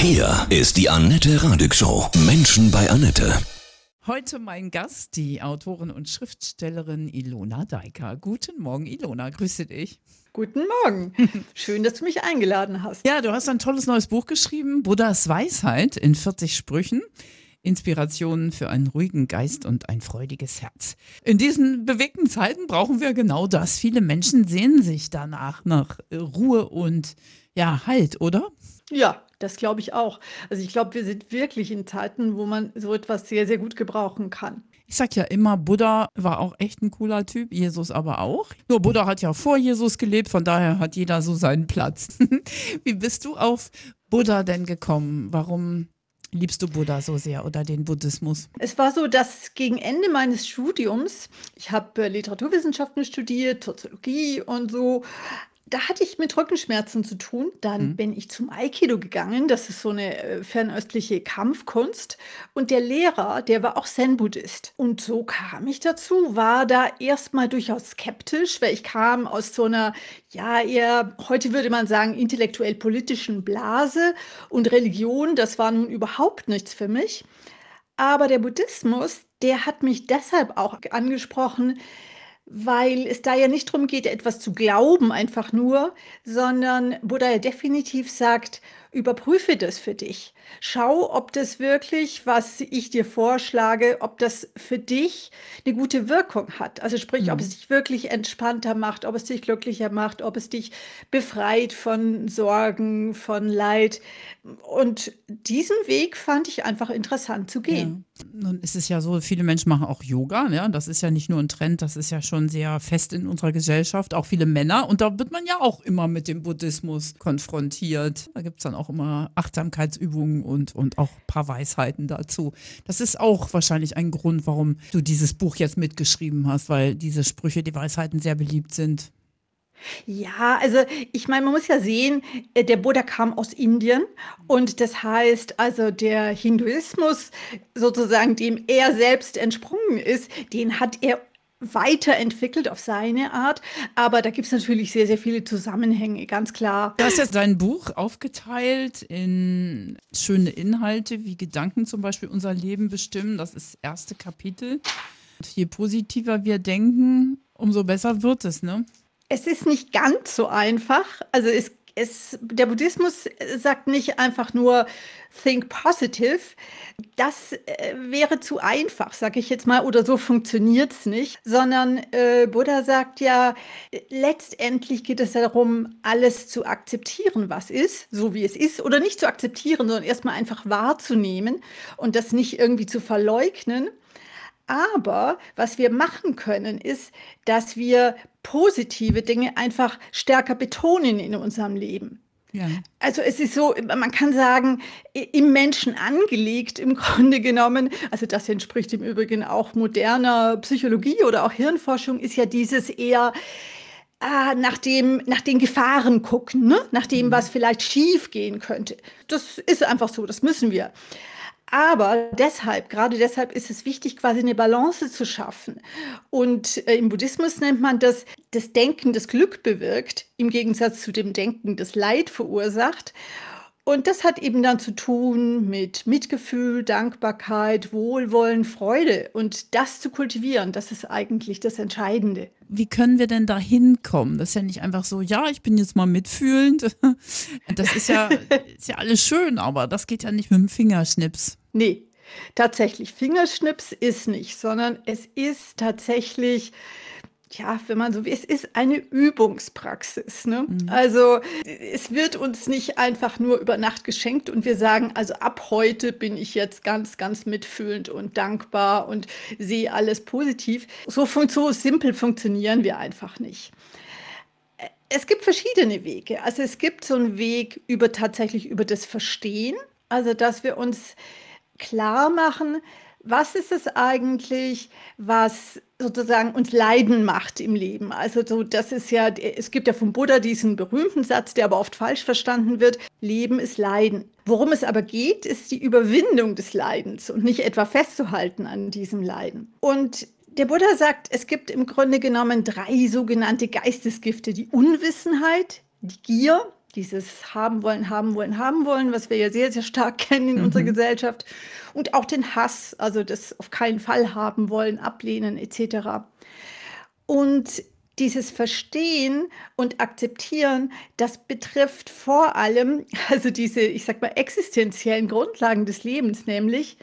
Hier ist die Annette Radig Show. Menschen bei Annette. Heute mein Gast, die Autorin und Schriftstellerin Ilona Deiker. Guten Morgen, Ilona, grüße dich. Guten Morgen. Schön, dass du mich eingeladen hast. Ja, du hast ein tolles neues Buch geschrieben, Buddhas Weisheit in 40 Sprüchen. Inspirationen für einen ruhigen Geist und ein freudiges Herz. In diesen bewegten Zeiten brauchen wir genau das. Viele Menschen sehnen sich danach nach Ruhe und ja, Halt, oder? Ja, das glaube ich auch. Also ich glaube, wir sind wirklich in Zeiten, wo man so etwas sehr, sehr gut gebrauchen kann. Ich sag ja immer, Buddha war auch echt ein cooler Typ, Jesus aber auch. Nur Buddha hat ja vor Jesus gelebt, von daher hat jeder so seinen Platz. Wie bist du auf Buddha denn gekommen? Warum liebst du Buddha so sehr oder den Buddhismus? Es war so, dass gegen Ende meines Studiums, ich habe äh, Literaturwissenschaften studiert, Soziologie und so, da hatte ich mit Rückenschmerzen zu tun. Dann mhm. bin ich zum Aikido gegangen. Das ist so eine äh, fernöstliche Kampfkunst. Und der Lehrer, der war auch Zen-Buddhist. Und so kam ich dazu, war da erstmal durchaus skeptisch, weil ich kam aus so einer, ja, eher, heute würde man sagen, intellektuell-politischen Blase. Und Religion, das war nun überhaupt nichts für mich. Aber der Buddhismus, der hat mich deshalb auch angesprochen, weil es da ja nicht darum geht, etwas zu glauben, einfach nur, sondern Buddha ja definitiv sagt, überprüfe das für dich. Schau, ob das wirklich, was ich dir vorschlage, ob das für dich eine gute Wirkung hat. Also sprich, mhm. ob es dich wirklich entspannter macht, ob es dich glücklicher macht, ob es dich befreit von Sorgen, von Leid. Und diesen Weg fand ich einfach interessant zu gehen. Ja. Nun ist es ja so, viele Menschen machen auch Yoga. Ja? Das ist ja nicht nur ein Trend, das ist ja schon sehr fest in unserer Gesellschaft. Auch viele Männer. Und da wird man ja auch immer mit dem Buddhismus konfrontiert. Da gibt es dann auch immer Achtsamkeitsübungen und, und auch ein paar Weisheiten dazu. Das ist auch wahrscheinlich ein Grund, warum du dieses Buch jetzt mitgeschrieben hast, weil diese Sprüche, die Weisheiten sehr beliebt sind. Ja, also ich meine, man muss ja sehen, äh, der Buddha kam aus Indien und das heißt, also der Hinduismus sozusagen, dem er selbst entsprungen ist, den hat er weiterentwickelt auf seine Art. Aber da gibt es natürlich sehr, sehr viele Zusammenhänge, ganz klar. Du hast jetzt dein Buch aufgeteilt in schöne Inhalte, wie Gedanken zum Beispiel unser Leben bestimmen. Das ist das erste Kapitel. Und je positiver wir denken, umso besser wird es, ne? Es ist nicht ganz so einfach. Also es es, der Buddhismus sagt nicht einfach nur think positive. Das äh, wäre zu einfach, sage ich jetzt mal, oder so funktioniert es nicht, sondern äh, Buddha sagt ja, letztendlich geht es darum, alles zu akzeptieren, was ist, so wie es ist, oder nicht zu akzeptieren, sondern erstmal einfach wahrzunehmen und das nicht irgendwie zu verleugnen. Aber was wir machen können, ist, dass wir positive Dinge einfach stärker betonen in unserem Leben. Ja. Also es ist so, man kann sagen, im Menschen angelegt im Grunde genommen, also das entspricht im Übrigen auch moderner Psychologie oder auch Hirnforschung, ist ja dieses eher ah, nach, dem, nach den Gefahren gucken, ne? nach dem, mhm. was vielleicht schief gehen könnte. Das ist einfach so, das müssen wir. Aber deshalb, gerade deshalb ist es wichtig, quasi eine Balance zu schaffen. Und äh, im Buddhismus nennt man das, das Denken, das Glück bewirkt, im Gegensatz zu dem Denken, das Leid verursacht. Und das hat eben dann zu tun mit Mitgefühl, Dankbarkeit, Wohlwollen, Freude. Und das zu kultivieren, das ist eigentlich das Entscheidende. Wie können wir denn da hinkommen? Das ist ja nicht einfach so, ja, ich bin jetzt mal mitfühlend. Das ist ja, ist ja alles schön, aber das geht ja nicht mit dem Fingerschnips. Nee, tatsächlich. Fingerschnips ist nicht, sondern es ist tatsächlich ja, wenn man so will, es ist eine Übungspraxis. Ne? Mhm. Also es wird uns nicht einfach nur über Nacht geschenkt und wir sagen, also ab heute bin ich jetzt ganz, ganz mitfühlend und dankbar und sehe alles positiv. So, so simpel funktionieren wir einfach nicht. Es gibt verschiedene Wege. Also es gibt so einen Weg über tatsächlich über das Verstehen, also dass wir uns klar machen, was ist es eigentlich, was sozusagen uns Leiden macht im Leben? Also so, das ist ja, es gibt ja vom Buddha diesen berühmten Satz, der aber oft falsch verstanden wird, Leben ist Leiden. Worum es aber geht, ist die Überwindung des Leidens und nicht etwa festzuhalten an diesem Leiden. Und der Buddha sagt, es gibt im Grunde genommen drei sogenannte Geistesgifte, die Unwissenheit, die Gier dieses haben wollen, haben wollen, haben wollen, was wir ja sehr, sehr stark kennen in unserer Mhm. Gesellschaft. Und auch den Hass, also das auf keinen Fall haben wollen, ablehnen etc. Und dieses Verstehen und Akzeptieren, das betrifft vor allem, also diese, ich sag mal, existenziellen Grundlagen des Lebens, nämlich,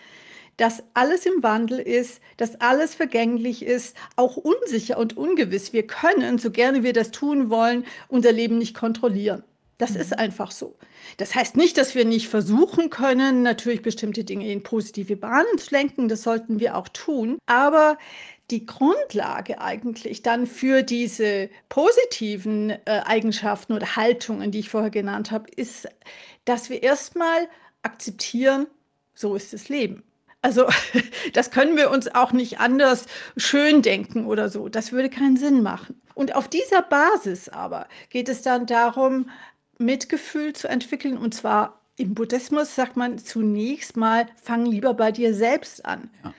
dass alles im Wandel ist, dass alles vergänglich ist, auch unsicher und ungewiss. Wir können, so gerne wir das tun wollen, unser Leben nicht kontrollieren. Das ist einfach so. Das heißt nicht, dass wir nicht versuchen können, natürlich bestimmte Dinge in positive Bahnen zu lenken. Das sollten wir auch tun. Aber die Grundlage eigentlich dann für diese positiven äh, Eigenschaften oder Haltungen, die ich vorher genannt habe, ist, dass wir erstmal akzeptieren, so ist das Leben. Also das können wir uns auch nicht anders schön denken oder so. Das würde keinen Sinn machen. Und auf dieser Basis aber geht es dann darum, Mitgefühl zu entwickeln. Und zwar im Buddhismus sagt man zunächst mal, fang lieber bei dir selbst an. Ja.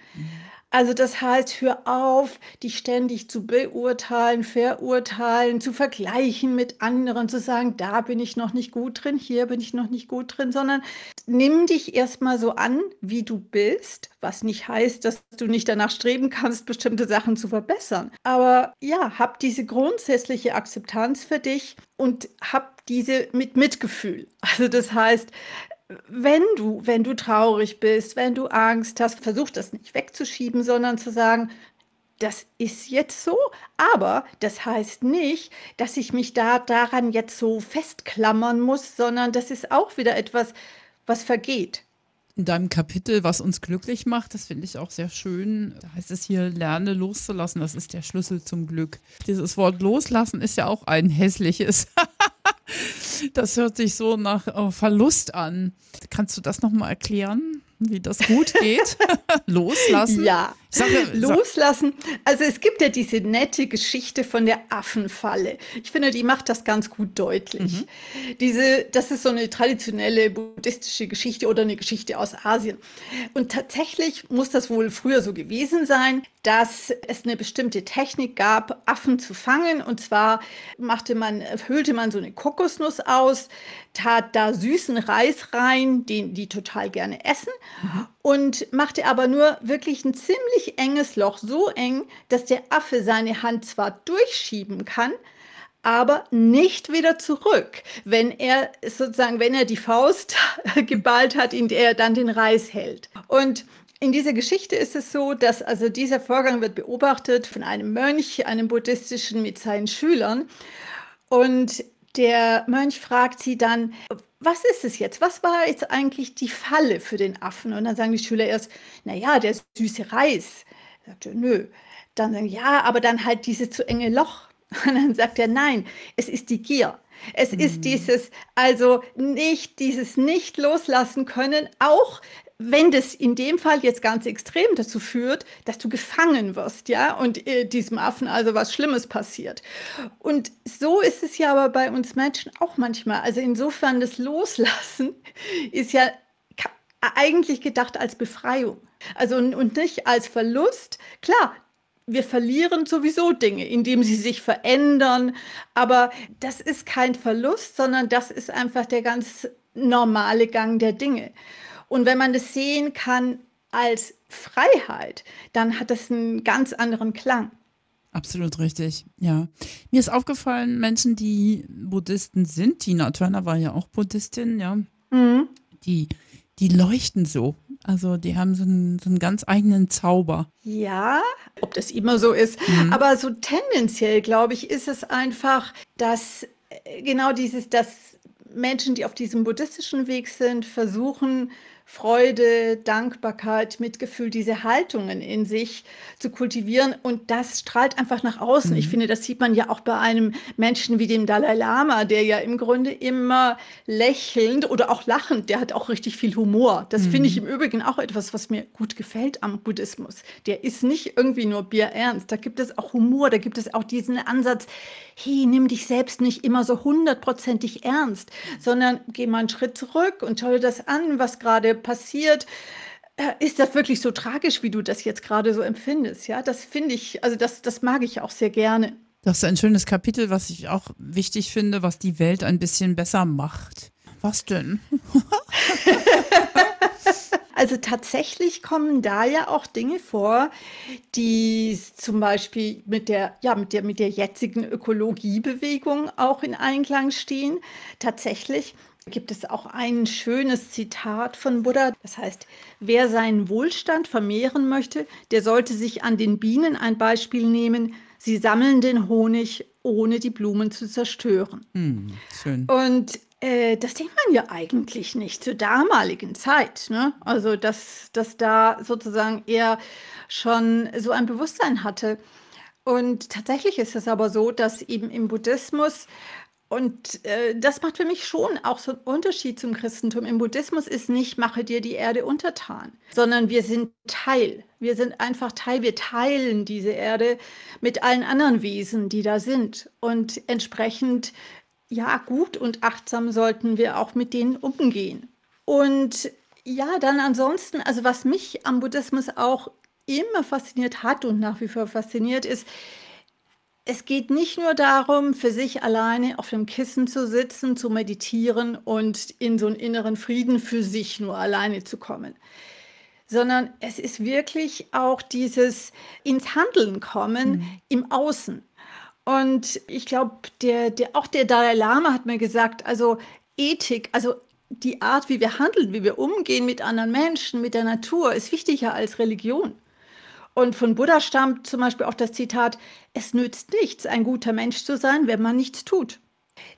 Also das heißt, hör auf, dich ständig zu beurteilen, verurteilen, zu vergleichen mit anderen, zu sagen, da bin ich noch nicht gut drin, hier bin ich noch nicht gut drin, sondern nimm dich erstmal so an, wie du bist, was nicht heißt, dass du nicht danach streben kannst, bestimmte Sachen zu verbessern. Aber ja, hab diese grundsätzliche Akzeptanz für dich und hab diese mit Mitgefühl. Also das heißt, wenn du, wenn du traurig bist, wenn du Angst hast, versuch das nicht wegzuschieben, sondern zu sagen, das ist jetzt so, aber das heißt nicht, dass ich mich da daran jetzt so festklammern muss, sondern das ist auch wieder etwas, was vergeht. In deinem Kapitel, was uns glücklich macht, das finde ich auch sehr schön. Da heißt es hier, lerne loszulassen, das ist der Schlüssel zum Glück. Dieses Wort loslassen ist ja auch ein hässliches. Das hört sich so nach äh, Verlust an. Kannst du das nochmal erklären, wie das gut geht? Loslassen? Ja, Sag- loslassen. Also es gibt ja diese nette Geschichte von der Affenfalle. Ich finde, die macht das ganz gut deutlich. Mhm. Diese, das ist so eine traditionelle buddhistische Geschichte oder eine Geschichte aus Asien. Und tatsächlich muss das wohl früher so gewesen sein, dass es eine bestimmte Technik gab, Affen zu fangen. Und zwar machte man, höhlte man so eine Kokosnuss aus, tat da süßen Reis rein, den die total gerne essen, und machte aber nur wirklich ein ziemlich enges Loch, so eng, dass der Affe seine Hand zwar durchschieben kann, aber nicht wieder zurück, wenn er sozusagen, wenn er die Faust geballt hat, in der er dann den Reis hält. Und in dieser Geschichte ist es so, dass also dieser Vorgang wird beobachtet von einem Mönch, einem buddhistischen mit seinen Schülern. Und der Mönch fragt sie dann, was ist es jetzt? Was war jetzt eigentlich die Falle für den Affen? Und dann sagen die Schüler erst, naja, der süße Reis. Er sagte, nö. Dann sagen, ja, aber dann halt dieses zu enge Loch. Und dann sagt er, nein, es ist die Gier. Es ist dieses, also nicht, dieses nicht loslassen können, auch wenn das in dem Fall jetzt ganz extrem dazu führt, dass du gefangen wirst, ja, und äh, diesem Affen also was Schlimmes passiert. Und so ist es ja aber bei uns Menschen auch manchmal. Also insofern das Loslassen ist ja eigentlich gedacht als Befreiung. Also und nicht als Verlust. Klar, wir verlieren sowieso Dinge, indem sie sich verändern. Aber das ist kein Verlust, sondern das ist einfach der ganz normale Gang der Dinge. Und wenn man das sehen kann als Freiheit, dann hat das einen ganz anderen Klang. Absolut richtig, ja. Mir ist aufgefallen, Menschen, die Buddhisten sind, Tina Turner war ja auch Buddhistin, ja, Mhm. die, die leuchten so. Also die haben so einen, so einen ganz eigenen Zauber. Ja, ob das immer so ist, aber so tendenziell, glaube ich, ist es einfach, dass äh, genau dieses, dass Menschen, die auf diesem buddhistischen Weg sind, versuchen, Freude, Dankbarkeit, Mitgefühl, diese Haltungen in sich zu kultivieren. Und das strahlt einfach nach außen. Ich finde, das sieht man ja auch bei einem Menschen wie dem Dalai Lama, der ja im Grunde immer lächelnd oder auch lachend, der hat auch richtig viel Humor. Das finde ich im Übrigen auch etwas, was mir gut gefällt am Buddhismus. Der ist nicht irgendwie nur bierernst. Da gibt es auch Humor, da gibt es auch diesen Ansatz, hey, nimm dich selbst nicht immer so hundertprozentig ernst, sondern geh mal einen Schritt zurück und schau dir das an, was gerade passiert. Äh, Ist das wirklich so tragisch, wie du das jetzt gerade so empfindest? Ja, das finde ich, also das, das mag ich auch sehr gerne. Das ist ein schönes Kapitel, was ich auch wichtig finde, was die Welt ein bisschen besser macht. Was denn? Also tatsächlich kommen da ja auch Dinge vor, die zum Beispiel mit der, ja, mit der, mit der jetzigen Ökologiebewegung auch in Einklang stehen. Tatsächlich gibt es auch ein schönes Zitat von Buddha. Das heißt, wer seinen Wohlstand vermehren möchte, der sollte sich an den Bienen ein Beispiel nehmen. Sie sammeln den Honig, ohne die Blumen zu zerstören. Hm, schön. Und äh, das denkt man ja eigentlich nicht zur damaligen Zeit. Ne? Also, dass, dass da sozusagen er schon so ein Bewusstsein hatte. Und tatsächlich ist es aber so, dass eben im Buddhismus, und äh, das macht für mich schon auch so einen Unterschied zum Christentum. Im Buddhismus ist nicht, mache dir die Erde untertan, sondern wir sind Teil. Wir sind einfach Teil. Wir teilen diese Erde mit allen anderen Wesen, die da sind. Und entsprechend ja, gut und achtsam sollten wir auch mit denen umgehen. Und ja, dann ansonsten, also was mich am Buddhismus auch immer fasziniert hat und nach wie vor fasziniert ist, es geht nicht nur darum, für sich alleine auf dem Kissen zu sitzen, zu meditieren und in so einen inneren Frieden für sich nur alleine zu kommen, sondern es ist wirklich auch dieses ins Handeln kommen mhm. im Außen. Und ich glaube, der, der, auch der Dalai Lama hat mir gesagt, also Ethik, also die Art, wie wir handeln, wie wir umgehen mit anderen Menschen, mit der Natur, ist wichtiger als Religion. Und von Buddha stammt zum Beispiel auch das Zitat, es nützt nichts, ein guter Mensch zu sein, wenn man nichts tut.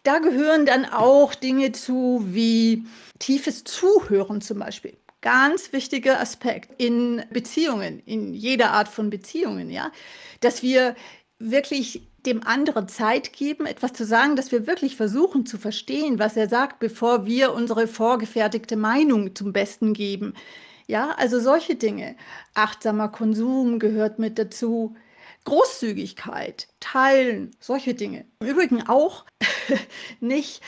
Da gehören dann auch Dinge zu wie tiefes Zuhören zum Beispiel. Ganz wichtiger Aspekt in Beziehungen, in jeder Art von Beziehungen, ja, dass wir wirklich dem anderen Zeit geben, etwas zu sagen, dass wir wirklich versuchen zu verstehen, was er sagt, bevor wir unsere vorgefertigte Meinung zum Besten geben. Ja, also solche Dinge. Achtsamer Konsum gehört mit dazu. Großzügigkeit, teilen, solche Dinge. Im Übrigen auch nicht,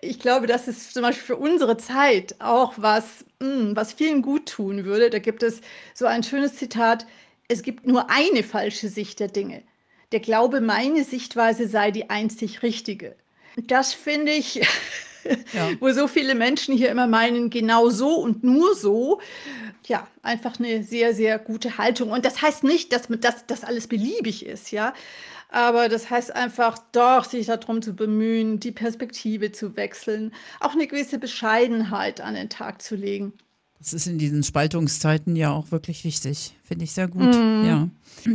ich glaube, das ist zum Beispiel für unsere Zeit auch was, hm, was vielen gut tun würde. Da gibt es so ein schönes Zitat, es gibt nur eine falsche Sicht der Dinge der Glaube, meine Sichtweise sei die einzig richtige. Das finde ich, ja. wo so viele Menschen hier immer meinen, genau so und nur so. Ja, einfach eine sehr, sehr gute Haltung. Und das heißt nicht, dass das, das alles beliebig ist, ja. Aber das heißt einfach doch, sich darum zu bemühen, die Perspektive zu wechseln, auch eine gewisse Bescheidenheit an den Tag zu legen. Das ist in diesen Spaltungszeiten ja auch wirklich wichtig. Finde ich sehr gut. Mm. Ja.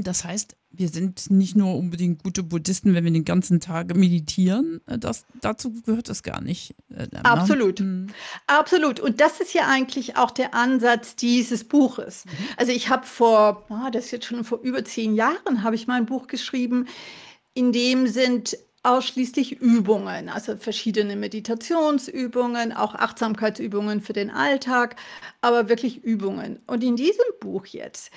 Das heißt, wir sind nicht nur unbedingt gute Buddhisten, wenn wir den ganzen Tag meditieren. Äh, das, dazu gehört das gar nicht. Äh, ne? Absolut. Mhm. Absolut. Und das ist ja eigentlich auch der Ansatz dieses Buches. Mhm. Also ich habe vor, oh, das ist jetzt schon vor über zehn Jahren, habe ich mein Buch geschrieben. In dem sind ausschließlich Übungen, also verschiedene Meditationsübungen, auch Achtsamkeitsübungen für den Alltag, aber wirklich Übungen. Und in diesem Buch jetzt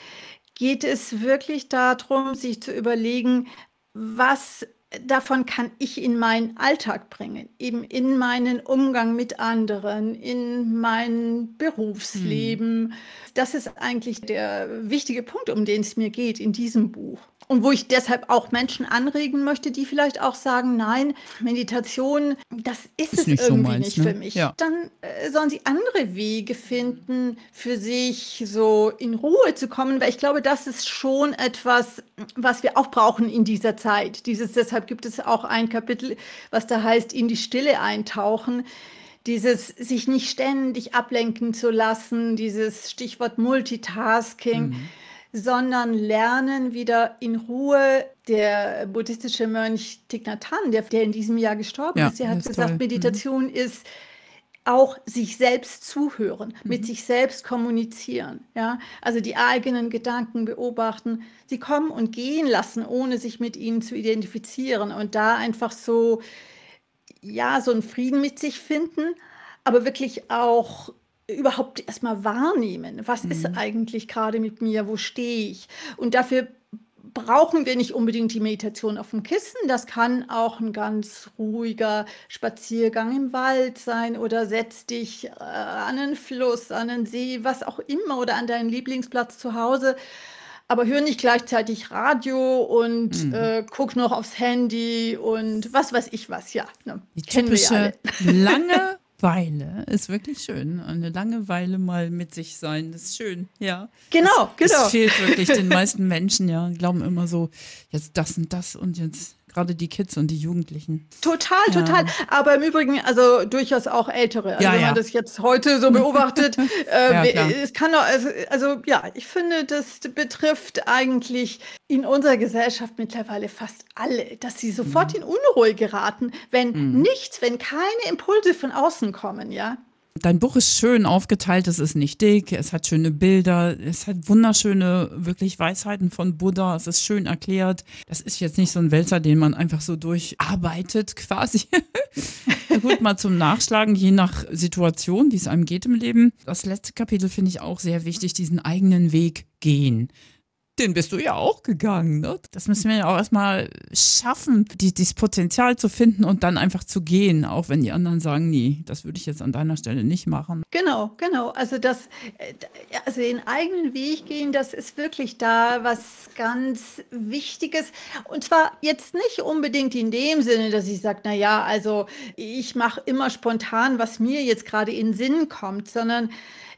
geht es wirklich darum, sich zu überlegen, was davon kann ich in meinen Alltag bringen, eben in meinen Umgang mit anderen, in mein Berufsleben. Hm. Das ist eigentlich der wichtige Punkt, um den es mir geht in diesem Buch. Und wo ich deshalb auch Menschen anregen möchte, die vielleicht auch sagen, nein, Meditation, das ist, ist es nicht irgendwie so meins, nicht ne? für mich. Ja. Dann äh, sollen sie andere Wege finden, für sich so in Ruhe zu kommen, weil ich glaube, das ist schon etwas, was wir auch brauchen in dieser Zeit. Dieses, deshalb gibt es auch ein Kapitel, was da heißt, in die Stille eintauchen dieses sich nicht ständig ablenken zu lassen, dieses Stichwort Multitasking. Mhm sondern lernen wieder in Ruhe. Der buddhistische Mönch Thich Nhat Hanh, der, der in diesem Jahr gestorben ja, ist, der hat gesagt, toll. Meditation mhm. ist auch sich selbst zuhören, mhm. mit sich selbst kommunizieren, ja, also die eigenen Gedanken beobachten, sie kommen und gehen lassen, ohne sich mit ihnen zu identifizieren und da einfach so, ja, so einen Frieden mit sich finden, aber wirklich auch überhaupt erstmal wahrnehmen, was mhm. ist eigentlich gerade mit mir, wo stehe ich? Und dafür brauchen wir nicht unbedingt die Meditation auf dem Kissen. Das kann auch ein ganz ruhiger Spaziergang im Wald sein oder setz dich äh, an einen Fluss, an einen See, was auch immer oder an deinen Lieblingsplatz zu Hause. aber höre nicht gleichzeitig Radio und Mhm. äh, guck noch aufs Handy und was weiß ich was, ja. Ne, Die typische alle. Langeweile ist wirklich schön. Eine Langeweile mal mit sich sein, das ist schön, ja. Genau, Das genau. fehlt wirklich den meisten Menschen, ja. Glauben immer so, jetzt das und das und jetzt gerade die Kids und die Jugendlichen. Total, Ja. total. Aber im Übrigen, also durchaus auch Ältere. Also Ja, wenn ja. man das jetzt heute so beobachtet, äh, es kann doch, also, also ja, ich finde, das betrifft eigentlich in unserer Gesellschaft mittlerweile fast alle, dass sie sofort Mhm. in Unruhe geraten, wenn nichts, wenn keine Impulse von außen kommen, ja. Dein Buch ist schön aufgeteilt, es ist nicht dick, es hat schöne Bilder, es hat wunderschöne, wirklich Weisheiten von Buddha, es ist schön erklärt. Das ist jetzt nicht so ein Wälzer, den man einfach so durcharbeitet quasi. Gut, mal zum Nachschlagen, je nach Situation, wie es einem geht im Leben. Das letzte Kapitel finde ich auch sehr wichtig, diesen eigenen Weg gehen. Den bist du ja auch gegangen, ne? Das müssen wir ja auch erstmal schaffen, die, dieses Potenzial zu finden und dann einfach zu gehen, auch wenn die anderen sagen, nee, das würde ich jetzt an deiner Stelle nicht machen. Genau, genau. Also das, äh, also den eigenen Weg gehen, das ist wirklich da was ganz Wichtiges. Und zwar jetzt nicht unbedingt in dem Sinne, dass ich sage, na ja, also ich mache immer spontan, was mir jetzt gerade in den Sinn kommt, sondern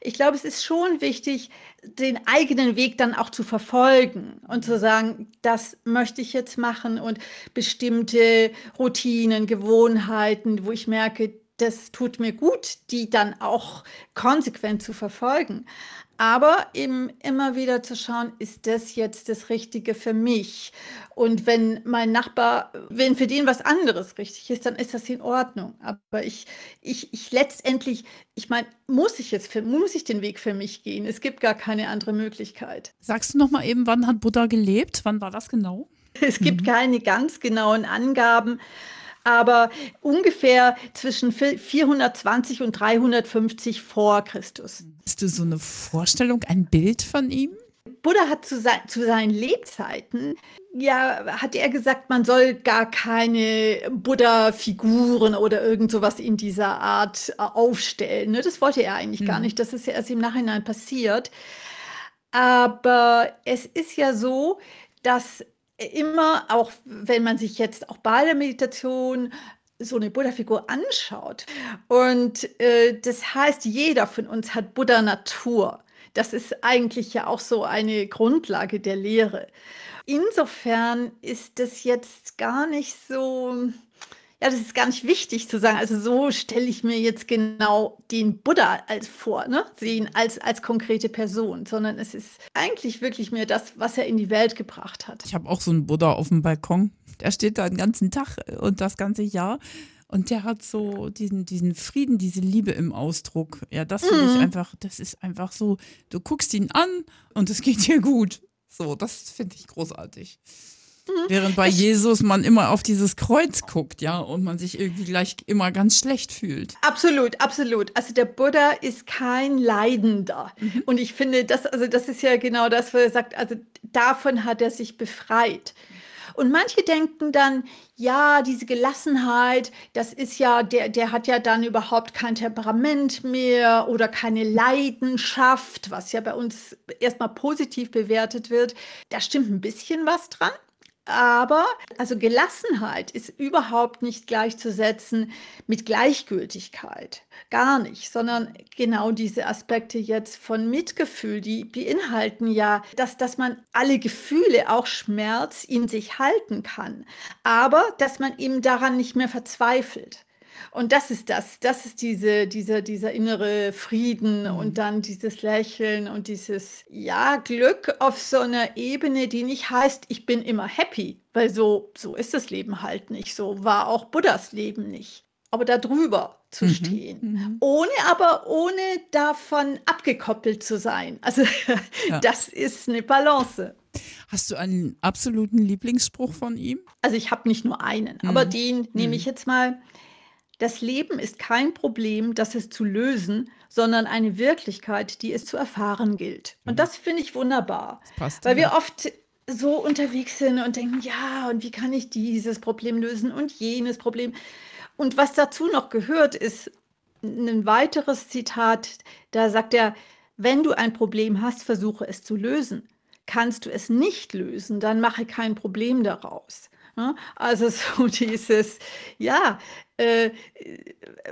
ich glaube, es ist schon wichtig, den eigenen Weg dann auch zu verfolgen und zu sagen, das möchte ich jetzt machen und bestimmte Routinen, Gewohnheiten, wo ich merke, das tut mir gut, die dann auch konsequent zu verfolgen. Aber eben immer wieder zu schauen, ist das jetzt das Richtige für mich? Und wenn mein Nachbar, wenn für den was anderes richtig ist, dann ist das in Ordnung. Aber ich, ich, ich letztendlich, ich meine, muss ich jetzt, für, muss ich den Weg für mich gehen? Es gibt gar keine andere Möglichkeit. Sagst du noch mal eben, wann hat Buddha gelebt? Wann war das genau? Es gibt keine ganz genauen Angaben, aber ungefähr zwischen 420 und 350 vor Christus. Hast du so eine Vorstellung, ein Bild von ihm? Buddha hat zu, sein, zu seinen Lebzeiten, ja, hat er gesagt, man soll gar keine Buddha-Figuren oder irgend sowas in dieser Art äh, aufstellen. Ne? Das wollte er eigentlich gar Mhm. nicht. Das ist ja erst im Nachhinein passiert. Aber es ist ja so, dass immer, auch wenn man sich jetzt auch bei der Meditation so eine Buddha-Figur anschaut, und äh, das heißt, jeder von uns hat Buddha-Natur. Das ist eigentlich ja auch so eine Grundlage der Lehre. Insofern ist das jetzt gar nicht so, ja, das ist gar nicht wichtig zu sagen. Also so stelle ich mir jetzt genau den Buddha als vor, ne? Sehen als, als konkrete Person, sondern es ist eigentlich wirklich mehr das, was er in die Welt gebracht hat. Ich habe auch so einen Buddha auf dem Balkon. Der steht da den ganzen Tag und das ganze Jahr. Und der hat so diesen, diesen Frieden, diese Liebe im Ausdruck. Ja, das finde ich einfach, das ist einfach so, du guckst ihn an und es geht dir gut. So, das finde ich großartig. Während bei Jesus man immer auf dieses Kreuz guckt, ja, und man sich irgendwie gleich immer ganz schlecht fühlt. Absolut, absolut. Also der Buddha ist kein Leidender. Und ich finde, das, also das ist ja genau das, wo er sagt, also davon hat er sich befreit. Und manche denken dann, ja, diese Gelassenheit, das ist ja, der, der hat ja dann überhaupt kein Temperament mehr oder keine Leidenschaft, was ja bei uns erstmal positiv bewertet wird. Da stimmt ein bisschen was dran. Aber also Gelassenheit ist überhaupt nicht gleichzusetzen mit Gleichgültigkeit. Gar nicht, sondern genau diese Aspekte jetzt von Mitgefühl, die beinhalten ja, dass, dass man alle Gefühle, auch Schmerz, in sich halten kann. Aber dass man eben daran nicht mehr verzweifelt. Und das ist das, das ist diese, dieser, dieser innere Frieden und dann dieses Lächeln und dieses, ja, Glück auf so einer Ebene, die nicht heißt, ich bin immer happy, weil so, so ist das Leben halt nicht, so war auch Buddhas Leben nicht. Aber da drüber zu stehen, ohne aber, ohne davon abgekoppelt zu sein. Also Ja. das ist eine Balance. Hast du einen absoluten Lieblingsspruch von ihm? Also ich habe nicht nur einen, aber den nehme ich jetzt mal. Das Leben ist kein Problem, das es zu lösen, sondern eine Wirklichkeit, die es zu erfahren gilt. Und das finde ich wunderbar, passt, weil ja. wir oft so unterwegs sind und denken, ja, und wie kann ich dieses Problem lösen und jenes Problem. Und was dazu noch gehört, ist ein weiteres Zitat, da sagt er, wenn du ein Problem hast, versuche es zu lösen. kannst du es nicht lösen, dann mache kein Problem daraus. Also so dieses, ja, äh,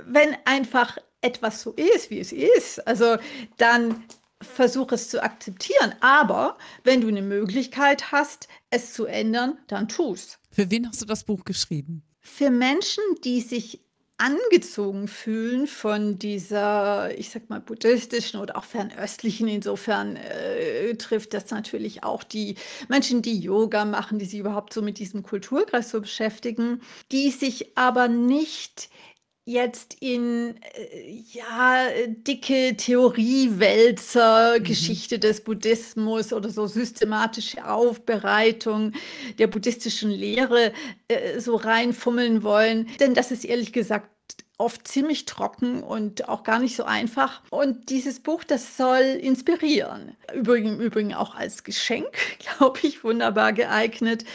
wenn einfach etwas so ist, wie es ist, also dann versuche es zu akzeptieren. Aber wenn du eine Möglichkeit hast, es zu ändern, dann tu es. Für wen hast du das Buch geschrieben? Für Menschen, die sich angezogen fühlen von dieser, ich sag mal, buddhistischen oder auch fernöstlichen. Insofern äh, trifft das natürlich auch die Menschen, die Yoga machen, die sich überhaupt so mit diesem Kulturkreis so beschäftigen, die sich aber nicht jetzt in äh, ja dicke Theoriewälzer, mhm. Geschichte des Buddhismus oder so systematische Aufbereitung der buddhistischen Lehre äh, so reinfummeln wollen. Denn das ist ehrlich gesagt oft ziemlich trocken und auch gar nicht so einfach. Und dieses Buch, das soll inspirieren. Übrigens, Übrigens auch als Geschenk, glaube ich, wunderbar geeignet.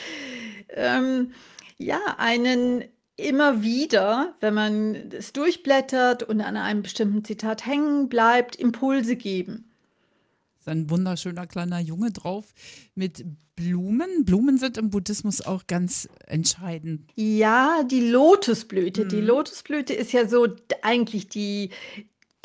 Ähm, ja, einen immer wieder, wenn man es durchblättert und an einem bestimmten Zitat hängen bleibt, Impulse geben. Ist ein wunderschöner kleiner Junge drauf mit Blumen. Blumen sind im Buddhismus auch ganz entscheidend. Ja, die Lotusblüte. Mhm. Die Lotusblüte ist ja so eigentlich die,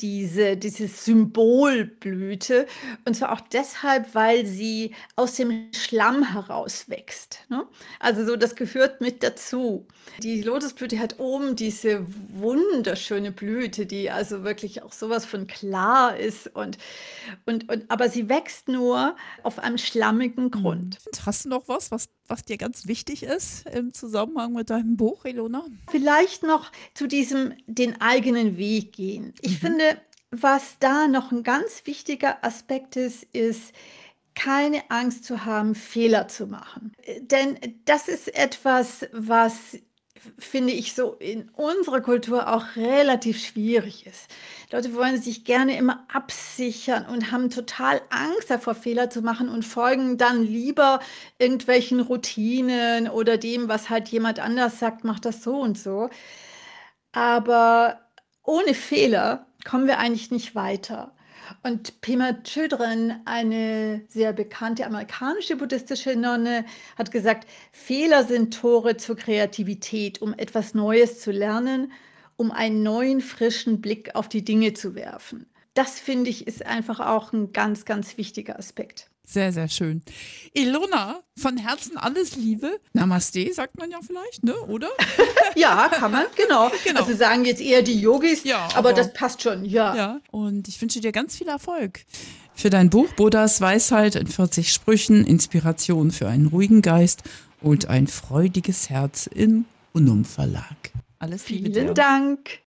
diese, diese Symbolblüte. Und zwar auch deshalb, weil sie aus dem Schlamm heraus wächst. Ne? Also so, das gehört mit dazu. Die Lotusblüte hat oben diese wunderschöne Blüte, die also wirklich auch sowas von klar ist. Und, und, und, aber sie wächst nur auf einem schlammigen Grund. Hm. Hast du noch was, was, was dir ganz wichtig ist im Zusammenhang mit deinem Buch, Elona? Vielleicht noch zu diesem den eigenen Weg gehen. Ich mhm. finde, was da noch ein ganz wichtiger Aspekt ist, ist, keine Angst zu haben, Fehler zu machen. Denn das ist etwas, was finde ich, so in unserer Kultur auch relativ schwierig ist. Leute wollen sich gerne immer absichern und haben total Angst davor, Fehler zu machen und folgen dann lieber irgendwelchen Routinen oder dem, was halt jemand anders sagt, macht das so und so. Aber ohne Fehler kommen wir eigentlich nicht weiter. Und Pema Chödrön, eine sehr bekannte amerikanische buddhistische Nonne, hat gesagt, Fehler sind Tore zur Kreativität, um etwas Neues zu lernen, um einen neuen, frischen Blick auf die Dinge zu werfen. Das finde ich ist einfach auch ein ganz, ganz wichtiger Aspekt. Sehr, sehr schön. Ilona, von Herzen alles Liebe. Namaste, sagt man ja vielleicht, ne? oder? ja, kann man, genau. genau. Also sagen jetzt eher die Yogis, ja, aber, aber das passt schon, ja. ja. Und ich wünsche dir ganz viel Erfolg für dein Buch Buddhas Weisheit in 40 Sprüchen, Inspiration für einen ruhigen Geist und ein freudiges Herz im Unum Verlag. Alles Liebe Vielen dir. Dank.